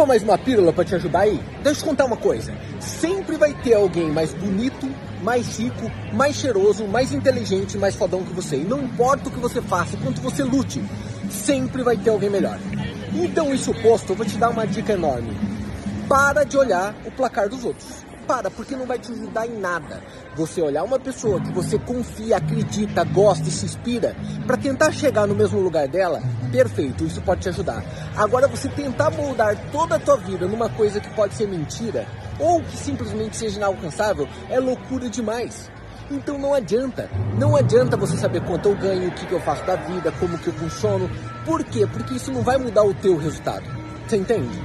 Topa mais uma pílula para te ajudar aí? Deixa eu te contar uma coisa. Sempre vai ter alguém mais bonito, mais rico, mais cheiroso, mais inteligente, mais fodão que você. E não importa o que você faça, quanto você lute, sempre vai ter alguém melhor. Então, isso posto, eu vou te dar uma dica enorme. Para de olhar o placar dos outros para, porque não vai te ajudar em nada. Você olhar uma pessoa que você confia, acredita, gosta e se inspira para tentar chegar no mesmo lugar dela, perfeito, isso pode te ajudar. Agora você tentar moldar toda a tua vida numa coisa que pode ser mentira ou que simplesmente seja inalcançável é loucura demais. Então não adianta, não adianta você saber quanto eu ganho, o que, que eu faço da vida, como que eu funciono. Por quê? Porque isso não vai mudar o teu resultado. Você entende?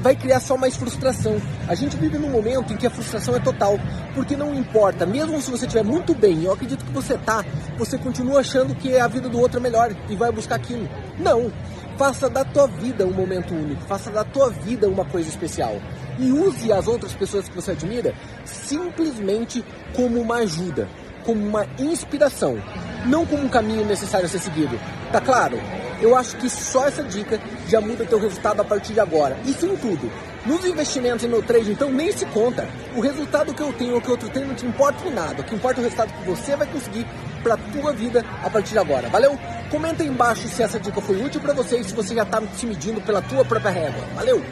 Vai criar só mais frustração. A gente vive num momento em que a frustração é total, porque não importa, mesmo se você estiver muito bem, eu acredito que você tá, você continua achando que a vida do outro é melhor e vai buscar aquilo. Não, faça da tua vida um momento único, faça da tua vida uma coisa especial. E use as outras pessoas que você admira simplesmente como uma ajuda, como uma inspiração, não como um caminho necessário a ser seguido. Tá claro? Eu acho que só essa dica já muda teu resultado a partir de agora. Isso em tudo. Nos investimentos e no trade, então, nem se conta. O resultado que eu tenho ou que outro tem não te importa em nada. O que importa é o resultado que você vai conseguir para tua vida a partir de agora. Valeu? Comenta aí embaixo se essa dica foi útil para você e se você já está se medindo pela tua própria régua. Valeu?